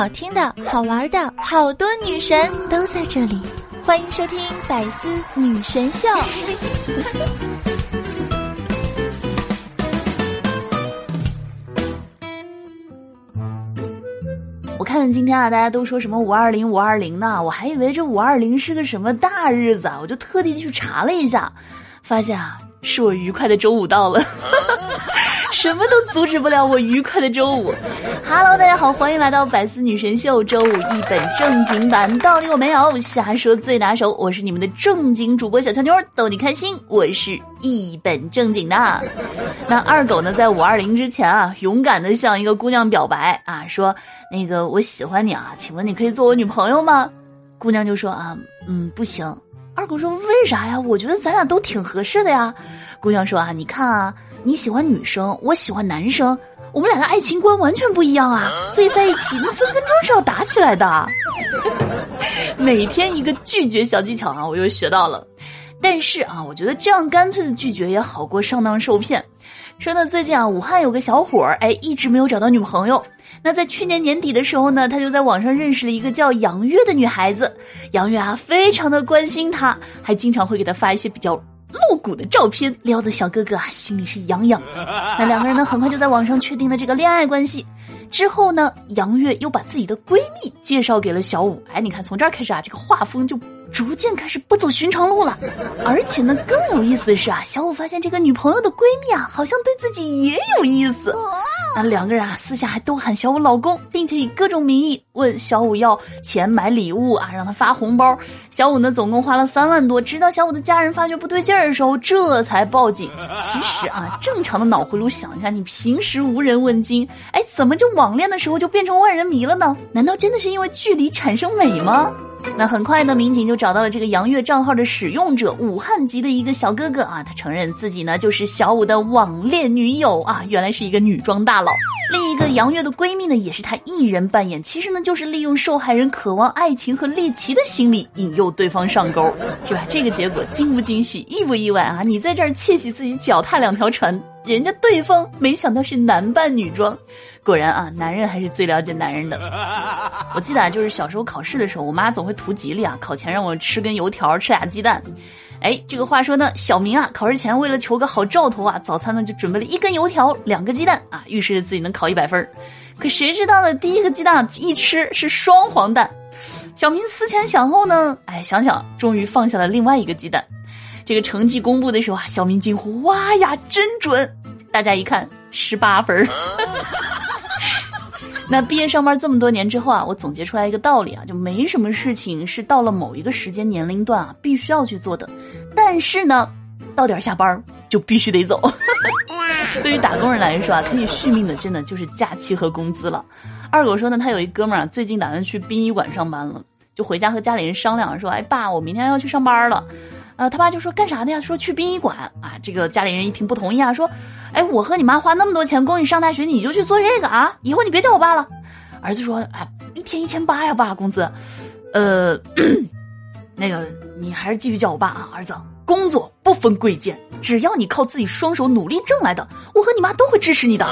好听的、好玩的，好多女神都在这里，欢迎收听《百思女神秀》。我看今天啊，大家都说什么五二零五二零呢？我还以为这五二零是个什么大日子啊，我就特地去查了一下，发现啊，是我愉快的周五到了。什么都阻止不了我愉快的周五。Hello，大家好，欢迎来到百思女神秀周五一本正经版，道理我没有，瞎说最拿手。我是你们的正经主播小乔妞，逗你开心。我是一本正经的。那二狗呢，在五二零之前啊，勇敢的向一个姑娘表白啊，说那个我喜欢你啊，请问你可以做我女朋友吗？姑娘就说啊，嗯，不行。二狗说为啥呀？我觉得咱俩都挺合适的呀。姑娘说啊，你看啊。你喜欢女生，我喜欢男生，我们俩的爱情观完全不一样啊，所以在一起那分分钟是要打起来的。每天一个拒绝小技巧啊，我又学到了。但是啊，我觉得这样干脆的拒绝也好过上当受骗。说呢，最近啊，武汉有个小伙儿，哎，一直没有找到女朋友。那在去年年底的时候呢，他就在网上认识了一个叫杨月的女孩子。杨月啊，非常的关心他，还经常会给他发一些比较。露骨的照片撩的小哥哥啊，心里是痒痒的。那两个人呢，很快就在网上确定了这个恋爱关系。之后呢，杨月又把自己的闺蜜介绍给了小五。哎，你看从这儿开始啊，这个画风就逐渐开始不走寻常路了。而且呢，更有意思的是啊，小五发现这个女朋友的闺蜜啊，好像对自己也有意思。那两个人啊，私下还都喊小五老公，并且以各种名义问小五要钱买礼物啊，让他发红包。小五呢，总共花了三万多。直到小五的家人发觉不对劲儿的时候，这才报警。其实啊，正常的脑回路想一下，你平时无人问津，哎，怎么就网恋的时候就变成万人迷了呢？难道真的是因为距离产生美吗？那很快呢，民警就找到了这个杨月账号的使用者，武汉籍的一个小哥哥啊，他承认自己呢就是小五的网恋女友啊，原来是一个女装大佬。另一个杨月的闺蜜呢，也是他一人扮演，其实呢就是利用受害人渴望爱情和猎奇的心理，引诱对方上钩，是吧？这个结果惊不惊喜，意不意外啊？你在这儿窃喜自己脚踏两条船，人家对方没想到是男扮女装。果然啊，男人还是最了解男人的。我记得啊，就是小时候考试的时候，我妈总会图吉利啊，考前让我吃根油条，吃俩鸡蛋。哎，这个话说呢，小明啊，考试前为了求个好兆头啊，早餐呢就准备了一根油条，两个鸡蛋啊，预示着自己能考一百分可谁知道呢，第一个鸡蛋一吃是双黄蛋。小明思前想后呢，哎，想想终于放下了另外一个鸡蛋。这个成绩公布的时候啊，小明惊呼：“哇呀，真准！”大家一看，十八分。那毕业上班这么多年之后啊，我总结出来一个道理啊，就没什么事情是到了某一个时间年龄段啊必须要去做的，但是呢，到点下班就必须得走。对于打工人来说啊，可以续命的真的就是假期和工资了。二狗说呢，他有一哥们儿最近打算去殡仪馆上班了，就回家和家里人商量说，哎爸，我明天要去上班了。呃，他爸就说干啥呢呀？说去殡仪馆啊。这个家里人一听不同意啊，说，哎，我和你妈花那么多钱供你上大学，你就去做这个啊？以后你别叫我爸了。儿子说，哎，一天一千八呀，爸工资。呃，那个你还是继续叫我爸啊，儿子。工作不分贵贱，只要你靠自己双手努力挣来的，我和你妈都会支持你的。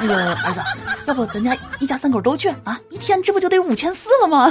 那个儿子，要不咱家一家三口都去啊？一天这不就得五千四了吗？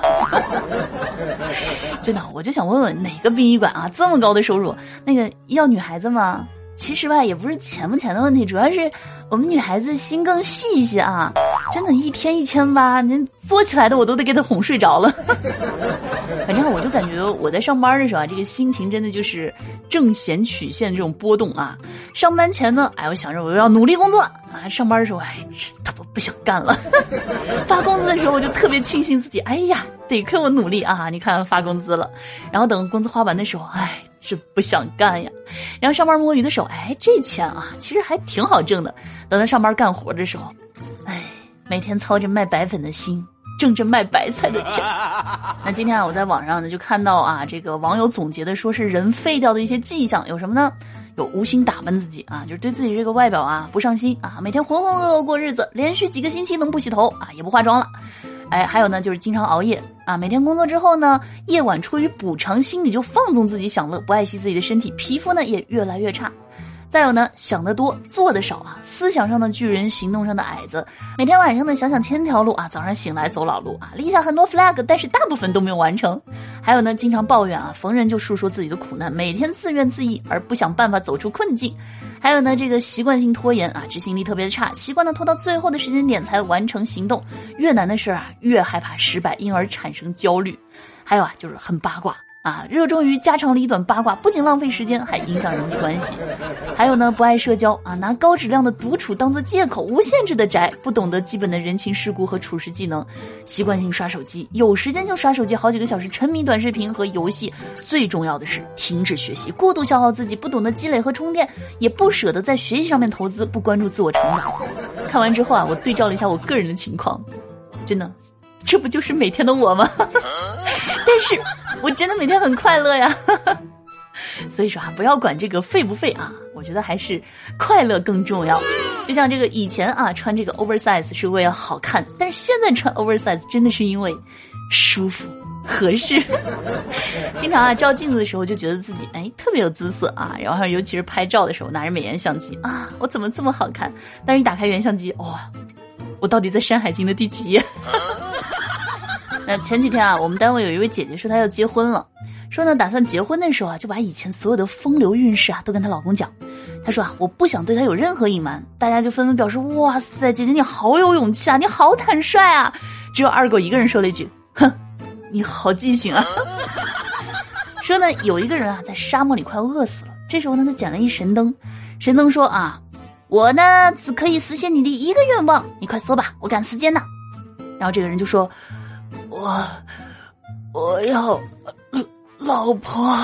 真的，我就想问问哪个殡仪馆啊这么高的收入？那个要女孩子吗？其实吧，也不是钱不钱的问题，主要是我们女孩子心更细一些啊。真的，一天一千八，您作起来的我都得给她哄睡着了。反正我就感觉我在上班的时候啊，这个心情真的就是正弦曲线这种波动啊。上班前呢，哎，我想着我要努力工作啊；上班的时候，哎，他不不想干了。发工资的时候，我就特别庆幸自己，哎呀，得亏我努力啊！你看发工资了，然后等工资花完的时候，哎。是不想干呀，然后上班摸鱼的时候，哎，这钱啊，其实还挺好挣的。等他上班干活的时候，哎，每天操着卖白粉的心，挣着卖白菜的钱。那今天啊，我在网上呢就看到啊，这个网友总结的说是人废掉的一些迹象有什么呢？有无心打扮自己啊，就是对自己这个外表啊不上心啊，每天浑浑噩噩过日子，连续几个星期能不洗头啊，也不化妆了。哎，还有呢，就是经常熬夜啊。每天工作之后呢，夜晚出于补偿心理就放纵自己享乐，不爱惜自己的身体，皮肤呢也越来越差。再有呢，想得多，做的少啊，思想上的巨人，行动上的矮子。每天晚上呢，想想千条路啊，早上醒来走老路啊，立下很多 flag，但是大部分都没有完成。还有呢，经常抱怨啊，逢人就诉说自己的苦难，每天自怨自艾，而不想办法走出困境。还有呢，这个习惯性拖延啊，执行力特别的差，习惯的拖到最后的时间点才完成行动。越难的事啊，越害怕失败，因而产生焦虑。还有啊，就是很八卦。啊，热衷于家长里短八卦，不仅浪费时间，还影响人际关系。还有呢，不爱社交啊，拿高质量的独处当做借口，无限制的宅，不懂得基本的人情世故和处事技能，习惯性刷手机，有时间就刷手机好几个小时，沉迷短视频和游戏。最重要的是，停止学习，过度消耗自己，不懂得积累和充电，也不舍得在学习上面投资，不关注自我成长。看完之后啊，我对照了一下我个人的情况，真的。这不就是每天的我吗？但是我真的每天很快乐呀。所以说啊，不要管这个废不废啊，我觉得还是快乐更重要。就像这个以前啊，穿这个 oversize 是为了好看，但是现在穿 oversize 真的是因为舒服合适。经常啊，照镜子的时候就觉得自己哎特别有姿色啊，然后尤其是拍照的时候拿着美颜相机啊，我怎么这么好看？但是一打开原相机，哇，我到底在《山海经》的第几页？那前几天啊，我们单位有一位姐姐说她要结婚了，说呢打算结婚的时候啊，就把以前所有的风流韵事啊都跟她老公讲。她说啊，我不想对她有任何隐瞒。大家就纷纷表示，哇塞，姐姐你好有勇气啊，你好坦率啊。只有二狗一个人说了一句，哼，你好记性啊。说呢，有一个人啊在沙漠里快饿死了，这时候呢他捡了一神灯，神灯说啊，我呢只可以实现你的一个愿望，你快说吧，我赶时间呢。然后这个人就说。我我要老婆，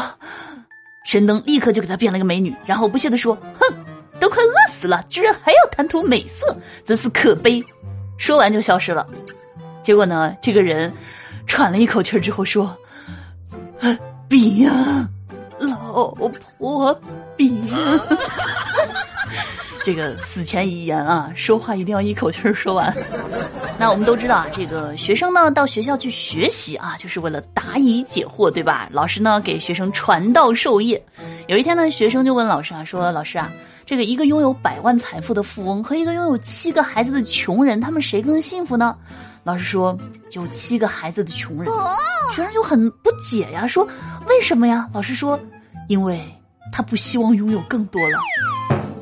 神灯立刻就给他变了个美女，然后不屑的说：“哼，都快饿死了，居然还要贪图美色，真是可悲。”说完就消失了。结果呢，这个人喘了一口气之后说：“饼，老婆饼。”这个死前遗言啊，说话一定要一口气儿说完。那我们都知道啊，这个学生呢到学校去学习啊，就是为了答疑解惑，对吧？老师呢给学生传道授业。有一天呢，学生就问老师啊，说：“老师啊，这个一个拥有百万财富的富翁和一个拥有七个孩子的穷人，他们谁更幸福呢？”老师说：“有七个孩子的穷人。”学生就很不解呀，说：“为什么呀？”老师说：“因为他不希望拥有更多了。”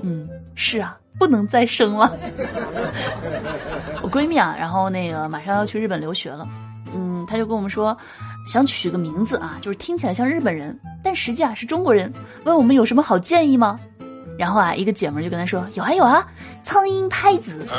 嗯。是啊，不能再生了。我闺蜜啊，然后那个马上要去日本留学了，嗯，她就跟我们说，想取个名字啊，就是听起来像日本人，但实际啊是中国人，问我们有什么好建议吗？然后啊，一个姐们就跟他说，有啊有啊，苍蝇拍子。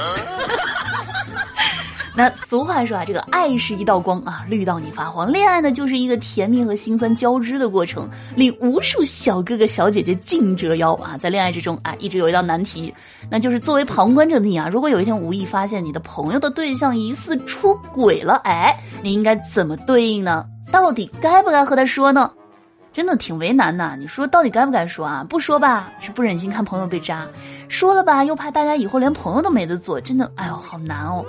那俗话说啊，这个爱是一道光啊，绿到你发慌。恋爱呢，就是一个甜蜜和心酸交织的过程，令无数小哥哥小姐姐尽折腰啊。在恋爱之中啊，一直有一道难题，那就是作为旁观者的你啊，如果有一天无意发现你的朋友的对象疑似出轨了，哎，你应该怎么对应呢？到底该不该和他说呢？真的挺为难的，你说到底该不该说啊？不说吧，是不忍心看朋友被渣；说了吧，又怕大家以后连朋友都没得做。真的，哎呦，好难哦。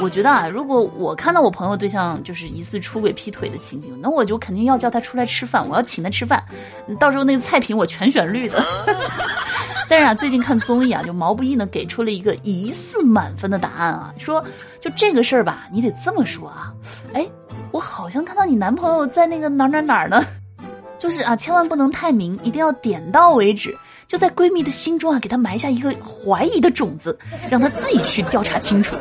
我觉得啊，如果我看到我朋友对象就是疑似出轨劈腿的情景，那我就肯定要叫他出来吃饭，我要请他吃饭。到时候那个菜品我全选绿的。但是啊，最近看综艺啊，就毛不易呢给出了一个疑似满分的答案啊，说就这个事儿吧，你得这么说啊。哎，我好像看到你男朋友在那个哪哪哪儿呢。就是啊，千万不能太明，一定要点到为止。就在闺蜜的心中啊，给她埋下一个怀疑的种子，让她自己去调查清楚。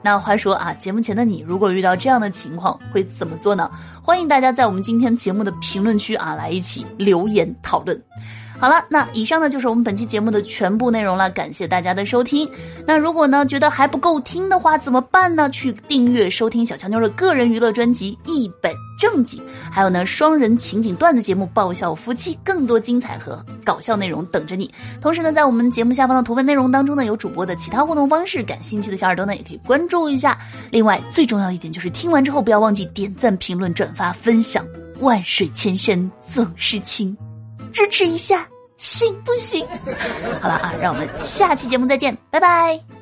那话说啊，节目前的你，如果遇到这样的情况，会怎么做呢？欢迎大家在我们今天节目的评论区啊，来一起留言讨论。好了，那以上呢就是我们本期节目的全部内容了，感谢大家的收听。那如果呢觉得还不够听的话，怎么办呢？去订阅收听小强妞的个人娱乐专辑《一本正经》，还有呢双人情景段子节目《爆笑夫妻》，更多精彩和搞笑内容等着你。同时呢，在我们节目下方的图文内容当中呢，有主播的其他互动方式，感兴趣的小耳朵呢也可以关注一下。另外，最重要一点就是听完之后不要忘记点赞、评论、转发、分享。万水千山总是情，支持一下。行不行？好了啊，让我们下期节目再见，拜拜。